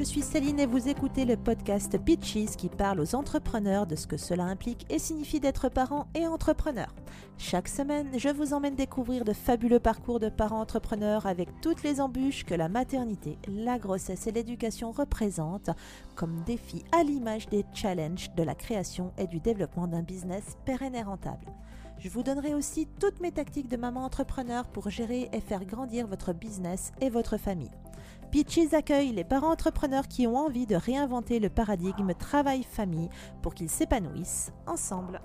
je suis Céline et vous écoutez le podcast Pitches qui parle aux entrepreneurs de ce que cela implique et signifie d'être parent et entrepreneur. Chaque semaine, je vous emmène découvrir de fabuleux parcours de parents entrepreneurs avec toutes les embûches que la maternité, la grossesse et l'éducation représentent comme défis à l'image des challenges de la création et du développement d'un business pérenne et rentable. Je vous donnerai aussi toutes mes tactiques de maman entrepreneur pour gérer et faire grandir votre business et votre famille. Peaches accueille les parents entrepreneurs qui ont envie de réinventer le paradigme travail-famille pour qu'ils s'épanouissent ensemble.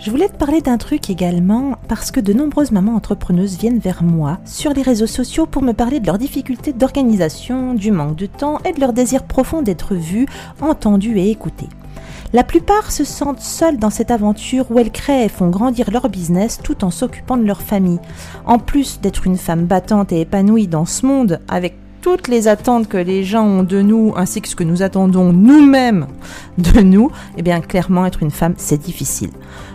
Je voulais te parler d'un truc également parce que de nombreuses mamans entrepreneuses viennent vers moi sur les réseaux sociaux pour me parler de leurs difficultés d'organisation, du manque de temps et de leur désir profond d'être vues, entendues et écoutées. La plupart se sentent seules dans cette aventure où elles créent et font grandir leur business tout en s'occupant de leur famille. En plus d'être une femme battante et épanouie dans ce monde, avec toutes les attentes que les gens ont de nous, ainsi que ce que nous attendons nous-mêmes de nous, eh bien clairement être une femme, c'est difficile.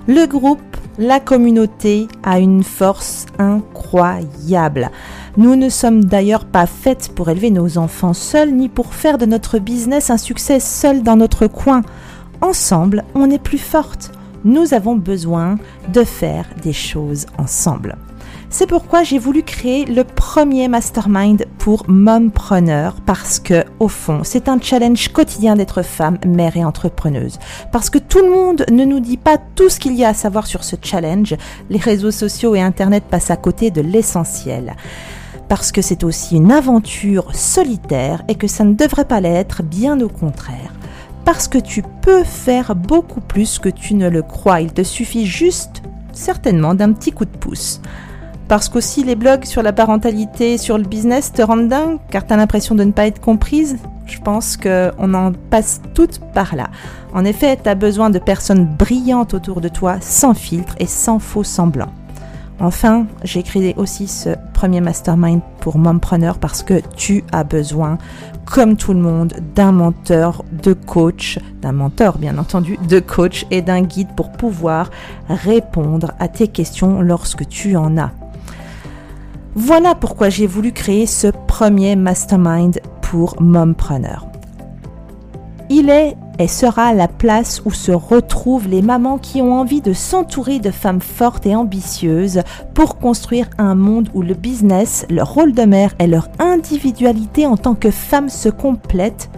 Le groupe, la communauté a une force incroyable. Nous ne sommes d'ailleurs pas faites pour élever nos enfants seuls, ni pour faire de notre business un succès seul dans notre coin. Ensemble, on est plus forte. Nous avons besoin de faire des choses ensemble. C'est pourquoi j'ai voulu créer le premier mastermind pour mompreneurs parce que, au fond, c'est un challenge quotidien d'être femme, mère et entrepreneuse. Parce que tout le monde ne nous dit pas tout ce qu'il y a à savoir sur ce challenge. Les réseaux sociaux et Internet passent à côté de l'essentiel parce que c'est aussi une aventure solitaire et que ça ne devrait pas l'être, bien au contraire parce que tu peux faire beaucoup plus que tu ne le crois. Il te suffit juste, certainement, d'un petit coup de pouce. Parce qu'aussi les blogs sur la parentalité, sur le business te rendent dingue, car tu as l'impression de ne pas être comprise. Je pense qu'on en passe toutes par là. En effet, tu as besoin de personnes brillantes autour de toi, sans filtre et sans faux semblants. Enfin, j'ai créé aussi ce premier mastermind pour mompreneurs parce que tu as besoin, comme tout le monde, d'un mentor, de coach, d'un mentor bien entendu, de coach et d'un guide pour pouvoir répondre à tes questions lorsque tu en as. Voilà pourquoi j'ai voulu créer ce premier mastermind pour mompreneurs. Il est et sera la place où se retrouvent les mamans qui ont envie de s'entourer de femmes fortes et ambitieuses pour construire un monde où le business, leur rôle de mère et leur individualité en tant que femme se complètent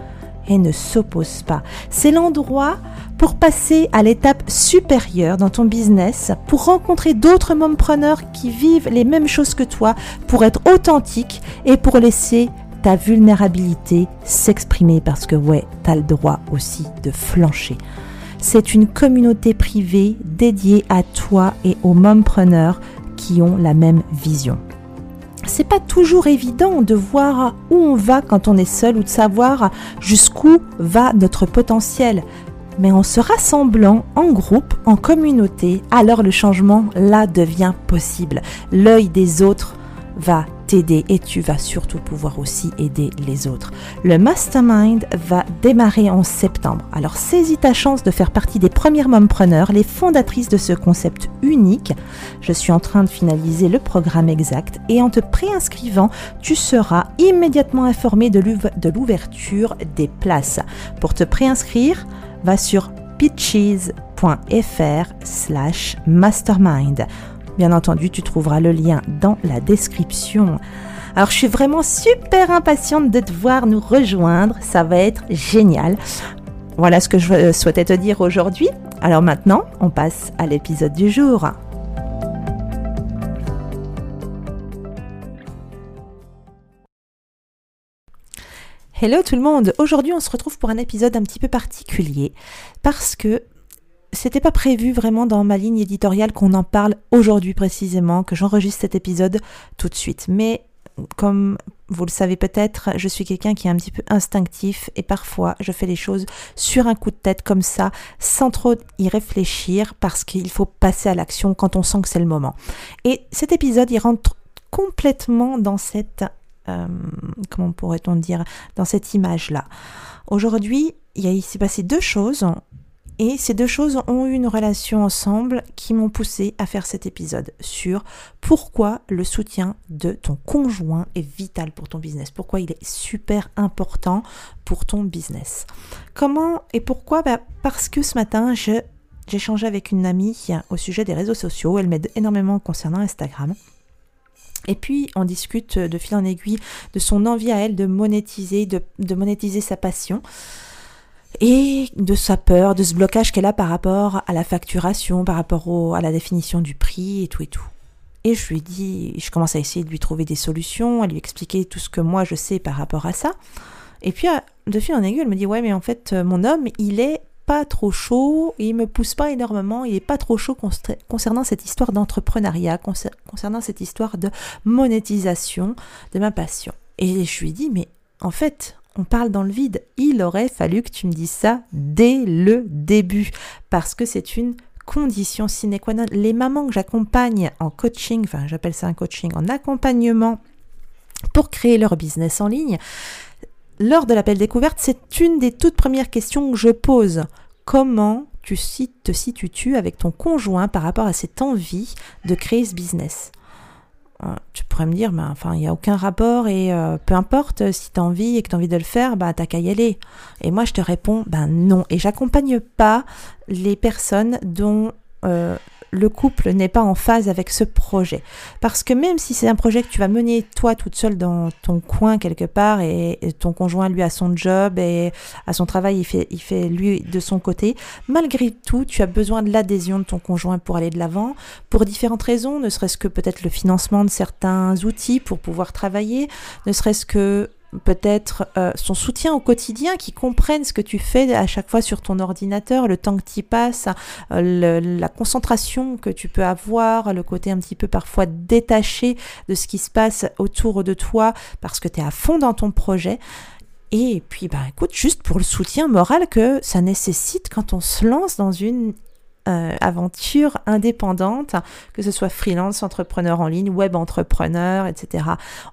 et ne s'opposent pas. C'est l'endroit pour passer à l'étape supérieure dans ton business, pour rencontrer d'autres mompreneurs qui vivent les mêmes choses que toi, pour être authentique et pour laisser ta vulnérabilité s'exprimer parce que ouais, tu as le droit aussi de flancher. C'est une communauté privée dédiée à toi et aux mompreneurs qui ont la même vision. C'est pas toujours évident de voir où on va quand on est seul ou de savoir jusqu'où va notre potentiel. Mais en se rassemblant en groupe, en communauté, alors le changement là devient possible. L'œil des autres va t'aider et tu vas surtout pouvoir aussi aider les autres. Le mastermind va démarrer en septembre. Alors saisis ta chance de faire partie des premières mompreneurs, les fondatrices de ce concept unique. Je suis en train de finaliser le programme exact et en te préinscrivant, tu seras immédiatement informé de l'ouverture des places. Pour te préinscrire, va sur pitches.fr slash mastermind. Bien entendu, tu trouveras le lien dans la description. Alors je suis vraiment super impatiente de te voir nous rejoindre, ça va être génial. Voilà ce que je souhaitais te dire aujourd'hui. Alors maintenant, on passe à l'épisode du jour. Hello tout le monde, aujourd'hui on se retrouve pour un épisode un petit peu particulier parce que c'était pas prévu vraiment dans ma ligne éditoriale qu'on en parle aujourd'hui précisément, que j'enregistre cet épisode tout de suite. Mais comme vous le savez peut-être, je suis quelqu'un qui est un petit peu instinctif et parfois je fais les choses sur un coup de tête comme ça, sans trop y réfléchir, parce qu'il faut passer à l'action quand on sent que c'est le moment. Et cet épisode, il rentre complètement dans cette, euh, comment pourrait-on dire, dans cette image-là. Aujourd'hui, il s'est passé deux choses Et ces deux choses ont eu une relation ensemble qui m'ont poussé à faire cet épisode sur pourquoi le soutien de ton conjoint est vital pour ton business, pourquoi il est super important pour ton business. Comment et pourquoi? Bah, Parce que ce matin, j'ai échangé avec une amie au sujet des réseaux sociaux. Elle m'aide énormément concernant Instagram. Et puis on discute de fil en aiguille de son envie à elle de monétiser, de, de monétiser sa passion et de sa peur, de ce blocage qu'elle a par rapport à la facturation, par rapport à la définition du prix et tout et tout. Et je lui dis, je commence à essayer de lui trouver des solutions, à lui expliquer tout ce que moi je sais par rapport à ça. Et puis, de fil en aiguille, elle me dit, ouais, mais en fait, mon homme, il est pas trop chaud, il me pousse pas énormément, il est pas trop chaud concernant cette histoire d'entrepreneuriat, concernant cette histoire de monétisation de ma passion. Et je lui dis, mais en fait, on parle dans le vide. Il aurait fallu que tu me dises ça dès le début, parce que c'est une condition sine qua non. Les mamans que j'accompagne en coaching, enfin j'appelle ça un coaching, en accompagnement pour créer leur business en ligne, lors de l'appel découverte, c'est une des toutes premières questions que je pose. Comment tu te situes-tu avec ton conjoint par rapport à cette envie de créer ce business? Tu pourrais me dire, bah, enfin, il n'y a aucun rapport et euh, peu importe, si tu as envie et que tu envie de le faire, bah, t'as qu'à y aller. Et moi, je te réponds, ben non. Et j'accompagne pas les personnes dont euh, le couple n'est pas en phase avec ce projet. Parce que même si c'est un projet que tu vas mener toi toute seule dans ton coin quelque part et, ton conjoint lui a son job et à son travail il fait, il fait lui de son côté, malgré tout tu as besoin de l'adhésion de ton conjoint pour aller de l'avant pour différentes raisons, ne serait-ce que peut-être le financement de certains outils pour pouvoir travailler, ne serait-ce que peut-être euh, son soutien au quotidien, qui comprennent ce que tu fais à chaque fois sur ton ordinateur, le temps que tu passes, euh, la concentration que tu peux avoir, le côté un petit peu parfois détaché de ce qui se passe autour de toi parce que tu es à fond dans ton projet. Et puis, bah, écoute, juste pour le soutien moral que ça nécessite quand on se lance dans une euh, aventure indépendante, que ce soit freelance, entrepreneur en ligne, web entrepreneur, etc.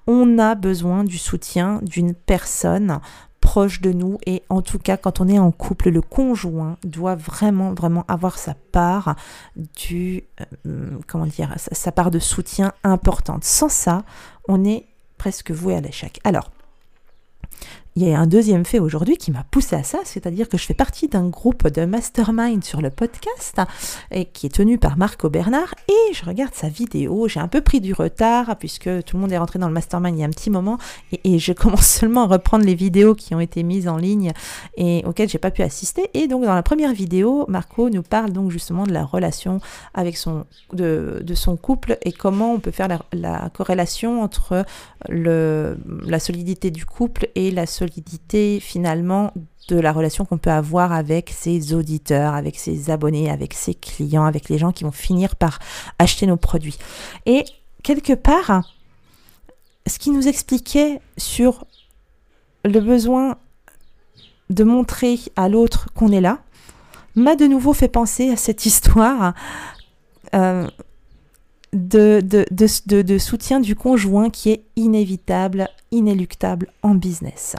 On a besoin du soutien d'une personne proche de nous et en tout cas quand on est en couple le conjoint doit vraiment vraiment avoir sa part du euh, comment dire sa part de soutien importante sans ça on est presque voué à l'échec alors il y a un deuxième fait aujourd'hui qui m'a poussé à ça, c'est-à-dire que je fais partie d'un groupe de mastermind sur le podcast et qui est tenu par Marco Bernard et je regarde sa vidéo. J'ai un peu pris du retard puisque tout le monde est rentré dans le mastermind il y a un petit moment et, je commence seulement à reprendre les vidéos qui ont été mises en ligne et auxquelles j'ai pas pu assister. Et donc dans la première vidéo, Marco nous parle donc justement de la relation avec son de, de son couple et comment on peut faire la, la corrélation entre le, la solidité du couple et la solidité finalement de la relation qu'on peut avoir avec ses auditeurs, avec ses abonnés, avec ses clients, avec les gens qui vont finir par acheter nos produits. Et quelque part, ce qui nous expliquait sur le besoin de montrer à l'autre qu'on est là, m'a de nouveau fait penser à cette histoire euh, de, de, de, soutien du conjoint qui est inévitable, inéluctable en business.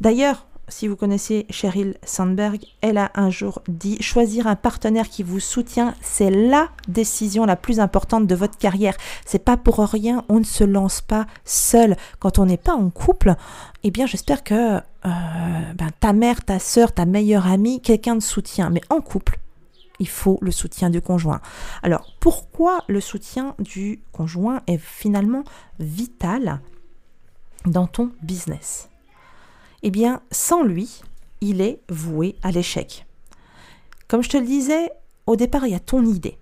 D'ailleurs, si vous connaissez Cheryl Sandberg, elle a un jour dit choisir un partenaire qui vous soutient, c'est la décision la plus importante de votre carrière. C'est pas pour rien, on ne se lance pas seul. Quand on n'est pas en couple, eh bien j'espère que euh, ben, ta mère, ta soeur, ta meilleure amie, quelqu'un de soutient. Mais en couple, il faut le soutien du conjoint. Alors, pourquoi le soutien du conjoint est finalement vital dans ton business? Eh bien, sans lui, il est voué à l'échec. Comme je te le disais, au départ, il y a ton idée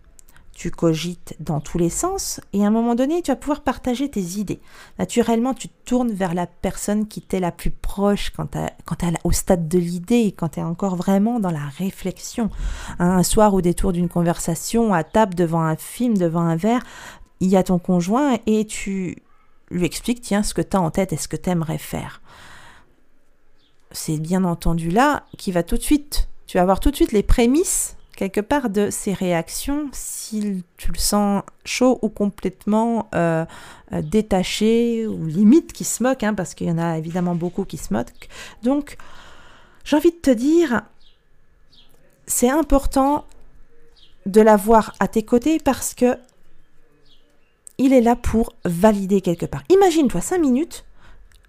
tu cogites dans tous les sens et à un moment donné, tu vas pouvoir partager tes idées. Naturellement, tu tournes vers la personne qui t'est la plus proche quand tu es au stade de l'idée quand tu es encore vraiment dans la réflexion. Un soir au détour d'une conversation, à table, devant un film, devant un verre, il y a ton conjoint et tu lui expliques, tiens, ce que tu as en tête et ce que tu aimerais faire. C'est bien entendu là qui va tout de suite, tu vas avoir tout de suite les prémices quelque part de ses réactions tu le sens chaud ou complètement euh, euh, détaché ou limite qui se moque, hein, parce qu'il y en a évidemment beaucoup qui se moquent. Donc, j'ai envie de te dire, c'est important de l'avoir à tes côtés parce que il est là pour valider quelque part. Imagine-toi 5 minutes,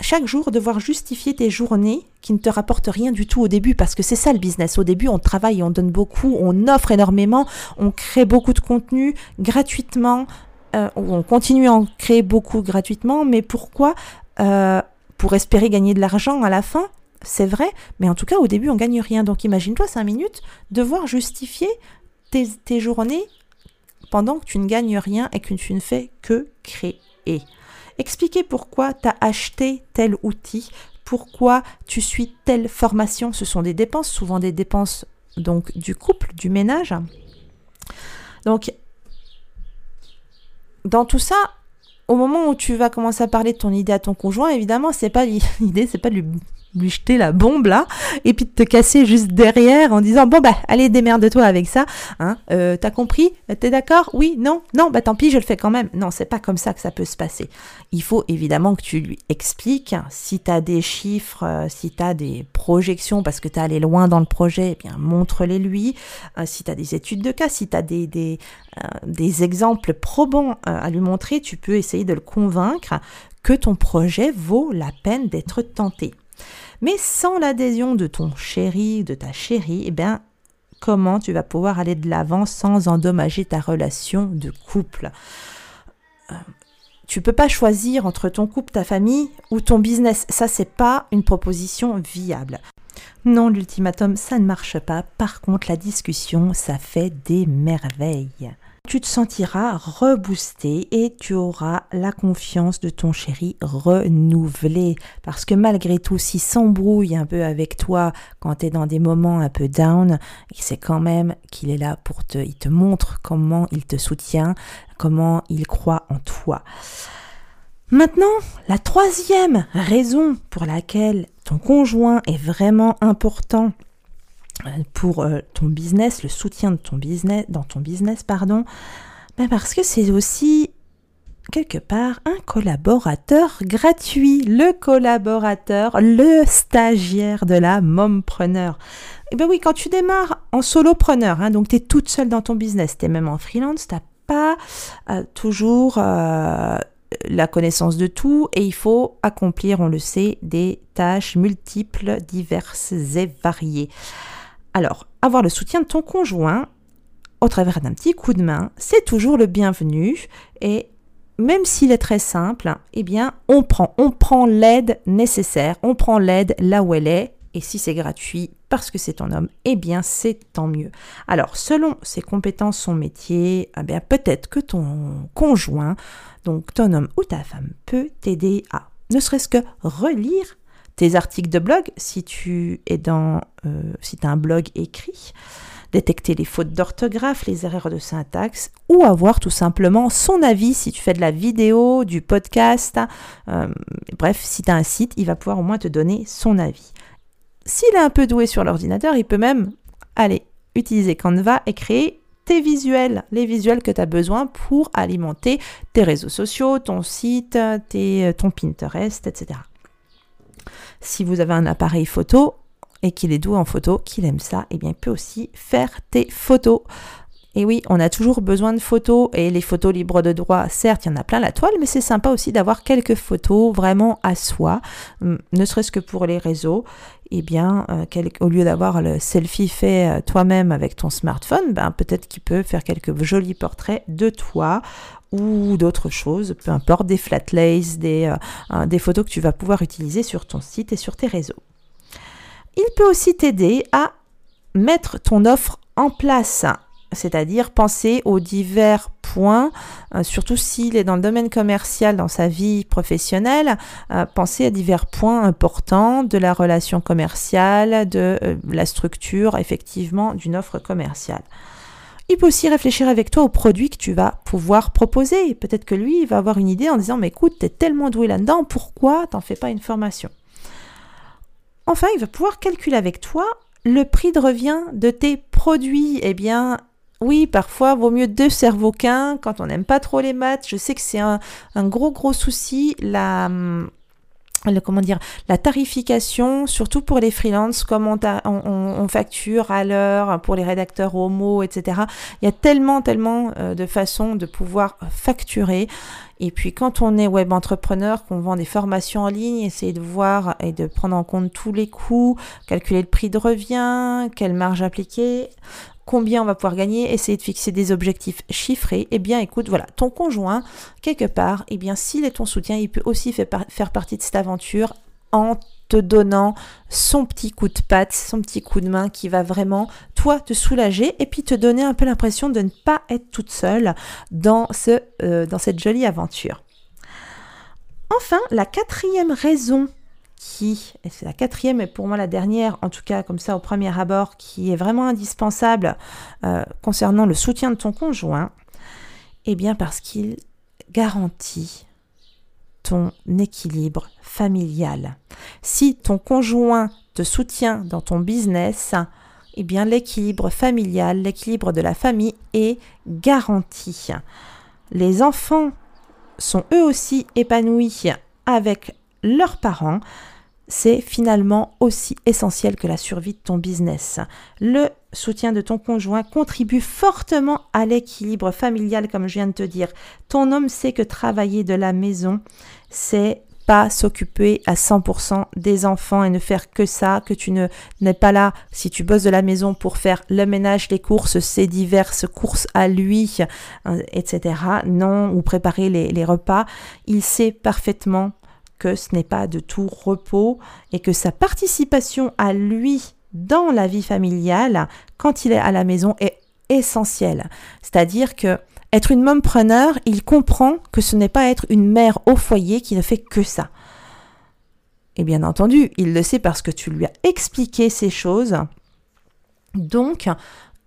chaque jour devoir justifier tes journées qui ne te rapportent rien du tout au début parce que c'est ça le business. Au début, on travaille, on donne beaucoup, on offre énormément, on crée beaucoup de contenu gratuitement, euh, on continue à en créer beaucoup gratuitement, mais pourquoi euh, Pour espérer gagner de l'argent à la fin? C'est vrai, mais en tout cas au début on gagne rien. Donc imagine-toi 5 minutes devoir justifier tes, tes journées pendant que tu ne gagnes rien et que tu ne fais que créer. Expliquer pourquoi tu as acheté tel outil, pourquoi tu suis telle formation. Ce sont des dépenses, souvent des dépenses donc du couple, du ménage. Donc, dans tout ça, au moment où tu vas commencer à parler de ton idée à ton conjoint, évidemment, c'est pas l'idée, c'est pas de lui lui jeter la bombe là, et puis de te casser juste derrière en disant bon bah allez démerde-toi avec ça, hein, euh, t'as compris, t'es d'accord, oui, non, non, bah tant pis je le fais quand même. Non, c'est pas comme ça que ça peut se passer. Il faut évidemment que tu lui expliques si t'as des chiffres, euh, si t'as des projections parce que t'es allé loin dans le projet, eh bien montre-les lui. Euh, si t'as des études de cas, si t'as des des, des exemples probants à lui montrer, tu peux essayer de le convaincre que ton projet vaut la peine d'être tenté. Mais sans l'adhésion de ton chéri, de ta chérie, eh bien, comment tu vas pouvoir aller de l'avant sans endommager ta relation de couple? Euh, tu peux pas choisir entre ton couple, ta famille ou ton business. Ça, c'est pas une proposition viable. Non, l'ultimatum, ça ne marche pas. Par contre, la discussion, ça fait des merveilles tu te sentiras reboosté et tu auras la confiance de ton chéri renouvelée. Parce que malgré tout, s'il s'embrouille un peu avec toi quand tu es dans des moments un peu down, c'est quand même qu'il est là pour te, il te montre comment il te soutient, comment il croit en toi. Maintenant, la troisième raison pour laquelle ton conjoint est vraiment important pour euh, ton business, le soutien de ton business, dans ton business, pardon, ben parce que c'est aussi quelque part un collaborateur gratuit, le collaborateur, le stagiaire de la mompreneur. Et eh ben oui, quand tu démarres en solopreneur, hein, donc tu es toute seule dans ton business, tu es même en freelance, tu pas euh, toujours euh, la connaissance de tout et il faut accomplir, on le sait, des tâches multiples, diverses et variées. Alors, avoir le soutien de ton conjoint au travers d'un petit coup de main, c'est toujours le bienvenu et même s'il est très simple, eh bien, on prend, on prend l'aide nécessaire, on prend l'aide là où elle est et si c'est gratuit parce que c'est ton homme, eh bien c'est tant mieux. Alors, selon ses compétences, son métier, eh bien peut-être que ton conjoint, donc ton homme ou ta femme, peut t'aider à ne serait-ce que relire tes articles de blog, si tu es dans, euh, si as un blog écrit, détecter les fautes d'orthographe, les erreurs de syntaxe, ou avoir tout simplement son avis si tu fais de la vidéo, du podcast. Euh, bref, si tu as un site, il va pouvoir au moins te donner son avis. S'il est un peu doué sur l'ordinateur, il peut même aller utiliser Canva et créer tes visuels, les visuels que tu as besoin pour alimenter tes réseaux sociaux, ton site, ton Pinterest, etc. Si vous avez un appareil photo et qu'il est doux en photo, qu'il aime ça, eh bien il peut aussi faire tes photos. Et oui, on a toujours besoin de photos et les photos libres de droit, certes, il y en a plein la toile, mais c'est sympa aussi d'avoir quelques photos vraiment à soi, hum, ne serait-ce que pour les réseaux. Eh bien, euh, au lieu d'avoir le selfie fait euh, toi-même avec ton smartphone, ben, peut-être qu'il peut faire quelques jolis portraits de toi ou d'autres choses, peu importe, des flat lays, des, euh, des photos que tu vas pouvoir utiliser sur ton site et sur tes réseaux. Il peut aussi t'aider à mettre ton offre en place, c'est-à-dire penser aux divers points, euh, surtout s'il est dans le domaine commercial, dans sa vie professionnelle, euh, penser à divers points importants de la relation commerciale, de la structure effectivement d'une offre commerciale. Il peut aussi réfléchir avec toi aux produits que tu vas pouvoir proposer. Peut-être que lui, il va avoir une idée en disant, mais écoute, tu es tellement doué là-dedans, pourquoi t'en fais pas une formation? Enfin, il va pouvoir calculer avec toi le prix de revient de tes produits. Eh bien, oui, parfois, vaut mieux deux cerveaux qu'un quand on n'aime pas trop les maths. Je sais que c'est un, gros, gros souci. La, le, comment dire, la tarification, surtout pour les freelances, comme on, on, facture à l'heure pour les rédacteurs homo, etc. Il y a tellement, tellement euh, de façons de pouvoir facturer. Et puis quand on est web entrepreneur, qu'on vend des formations en ligne, essayer de voir et de prendre en compte tous les coûts, calculer le prix de revient, quelle marge appliquer, combien on va pouvoir gagner, essayer de fixer des objectifs chiffrés, eh bien écoute, voilà, ton conjoint, quelque part, eh bien s'il est ton soutien, il peut aussi faire, partie de cette aventure en te donnant son petit coup de patte, son petit coup de main qui va vraiment, toi, te soulager et puis te donner un peu l'impression de ne pas être toute seule dans, ce, euh, dans cette jolie aventure. Enfin, la quatrième raison qui, et c'est la quatrième et pour moi la dernière, en tout cas comme ça au premier abord, qui est vraiment indispensable euh, concernant le soutien de ton conjoint, eh bien parce qu'il garantit ton équilibre familial. Si ton conjoint te soutient dans ton business, eh bien l'équilibre familial, l'équilibre de la famille est garanti. Les enfants sont eux aussi épanouis avec leurs parents, c'est finalement aussi essentiel que la survie de ton business. Le soutien de ton conjoint contribue fortement à l'équilibre familial, comme je viens de te dire. Ton homme sait que travailler de la maison, c'est pas s'occuper à 100% des enfants et ne faire que ça, que tu ne n'es pas là si tu bosses de la maison pour faire le ménage, les courses, ses diverses courses à lui, euh, etc. Non, ou préparer les, les repas. Il sait parfaitement que ce n'est pas de tout repos et que sa participation à lui dans la vie familiale, quand il est à la maison, est essentielle. C'est-à-dire que être une mompreneur, il comprend que ce n'est pas être une mère au foyer qui ne fait que ça. Et bien entendu, il le sait parce que tu lui as expliqué ces choses. Donc,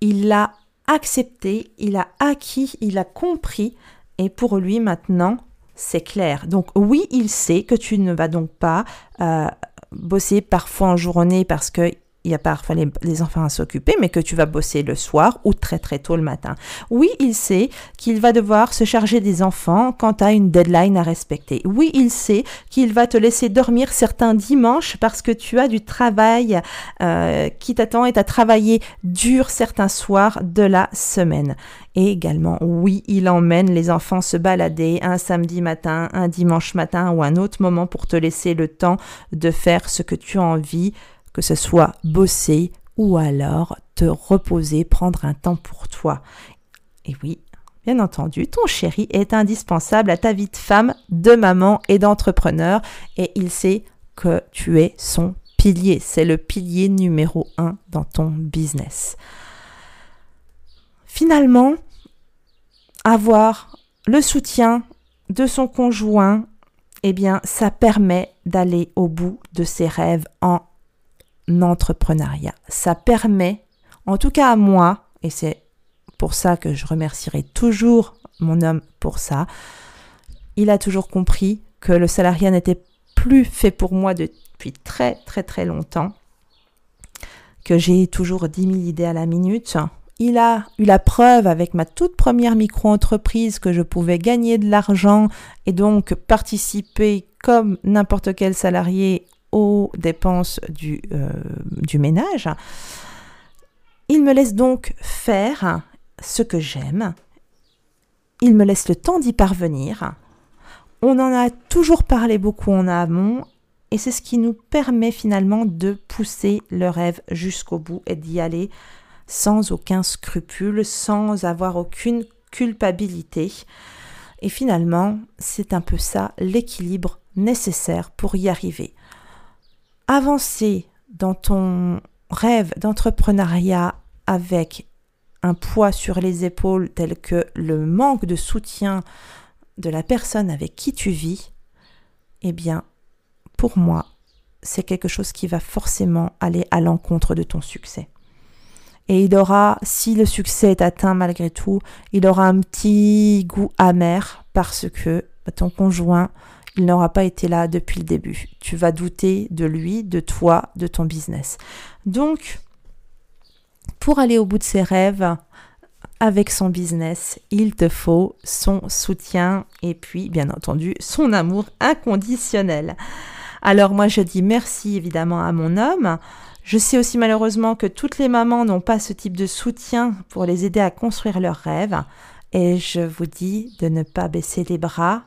il l'a accepté, il a acquis, il a compris. Et pour lui, maintenant, c'est clair. Donc oui, il sait que tu ne vas donc pas euh, bosser parfois en journée parce que il y a parfois les, enfants à s'occuper, mais que tu vas bosser le soir ou très très tôt le matin. Oui, il sait qu'il va devoir se charger des enfants quand tu as une deadline à respecter. Oui, il sait qu'il va te laisser dormir certains dimanches parce que tu as du travail euh, qui t'attend et tu as travaillé dur certains soirs de la semaine. Et également, oui, il emmène les enfants se balader un samedi matin, un dimanche matin ou un autre moment pour te laisser le temps de faire ce que tu as envie que ce soit bosser ou alors te reposer, prendre un temps pour toi. Et oui, bien entendu, ton chéri est indispensable à ta vie de femme, de maman et d'entrepreneur et il sait que tu es son pilier. C'est le pilier numéro un dans ton business. Finalement, avoir le soutien de son conjoint, eh bien, ça permet d'aller au bout de ses rêves en entrepreneuriat. Ça permet, en tout cas à moi, et c'est pour ça que je remercierai toujours mon homme pour ça, il a toujours compris que le salariat n'était plus fait pour moi depuis très très très longtemps, que j'ai toujours 10 000 idées à la minute. Il a eu la preuve avec ma toute première micro-entreprise que je pouvais gagner de l'argent et donc participer comme n'importe quel salarié aux dépenses du, euh, du ménage. Il me laisse donc faire ce que j'aime. Il me laisse le temps d'y parvenir. On en a toujours parlé beaucoup en amont et c'est ce qui nous permet finalement de pousser le rêve jusqu'au bout et d'y aller sans aucun scrupule, sans avoir aucune culpabilité. Et finalement, c'est un peu ça l'équilibre nécessaire pour y arriver avancer dans ton rêve d'entrepreneuriat avec un poids sur les épaules tel que le manque de soutien de la personne avec qui tu vis, eh bien, pour moi, c'est quelque chose qui va forcément aller à l'encontre de ton succès. Et il aura, si le succès est atteint malgré tout, il aura un petit goût amer parce que ton conjoint il n'aura pas été là depuis le début. Tu vas douter de lui, de toi, de ton business. Donc, pour aller au bout de ses rêves, avec son business, il te faut son soutien et puis, bien entendu, son amour inconditionnel. Alors moi je dis merci évidemment à mon homme. Je sais aussi malheureusement que toutes les mamans n'ont pas ce type de soutien pour les aider à construire leurs rêves. Et je vous dis de ne pas baisser les bras.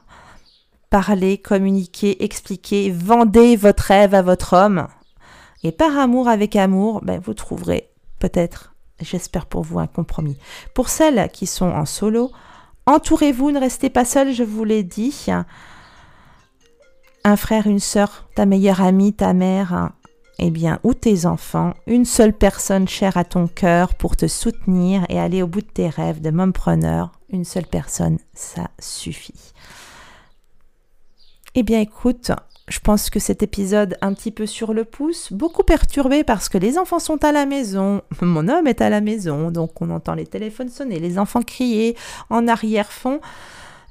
Parlez, communiquez, expliquez, vendez votre rêve à votre homme. Et par amour avec amour, ben, vous trouverez peut-être, j'espère pour vous, un compromis. Pour celles qui sont en solo, entourez-vous, ne restez pas seul, je vous l'ai dit. Un frère, une sœur, ta meilleure amie, ta mère, eh bien, ou tes enfants, une seule personne chère à ton cœur pour te soutenir et aller au bout de tes rêves de mompreneur, une seule personne, ça suffit. Eh bien, écoute, je pense que cet épisode un petit peu sur le pouce, beaucoup perturbé parce que les enfants sont à la maison, mon homme est à la maison, donc on entend les téléphones sonner, les enfants crier en arrière-fond.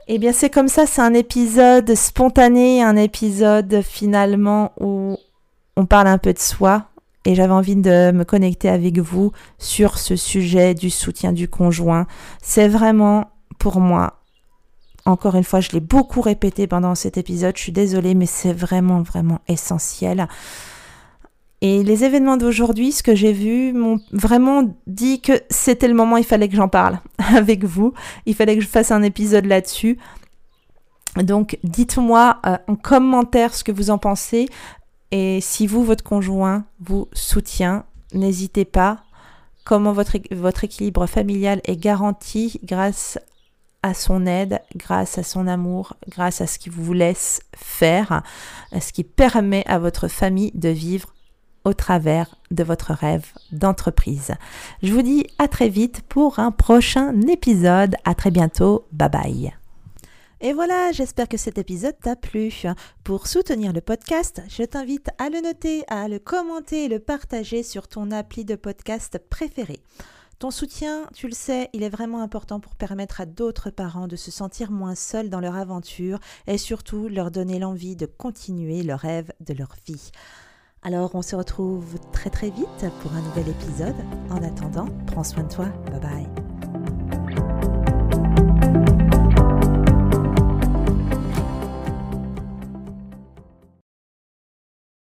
Eh bien, c'est comme ça, c'est un épisode spontané, un épisode finalement où on parle un peu de soi et j'avais envie de me connecter avec vous sur ce sujet du soutien du conjoint. C'est vraiment pour moi, encore une fois, je l'ai beaucoup répété pendant cet épisode, je suis désolée, mais c'est vraiment, vraiment essentiel. Et les événements d'aujourd'hui, ce que j'ai vu, m'ont vraiment dit que c'était le moment, il fallait que j'en parle avec vous, il fallait que je fasse un épisode là-dessus. Donc dites-moi euh, en commentaire ce que vous en pensez. Et si vous, votre conjoint, vous soutient, n'hésitez pas. Comment votre, votre équilibre familial est garanti grâce à son aide, grâce à son amour, grâce à ce qu'il vous laisse faire, ce qui permet à votre famille de vivre au travers de votre rêve d'entreprise. Je vous dis à très vite pour un prochain épisode. À très bientôt. Bye bye. Et voilà, j'espère que cet épisode t'a plu. Pour soutenir le podcast, je t'invite à le noter, à le commenter et le partager sur ton appli de podcast préféré. Ton soutien, tu le sais, il est vraiment important pour permettre à d'autres parents de se sentir moins seuls dans leur aventure et surtout leur donner l'envie de continuer le rêve de leur vie. Alors on se retrouve très très vite pour un nouvel épisode. En attendant, prends soin de toi. Bye bye.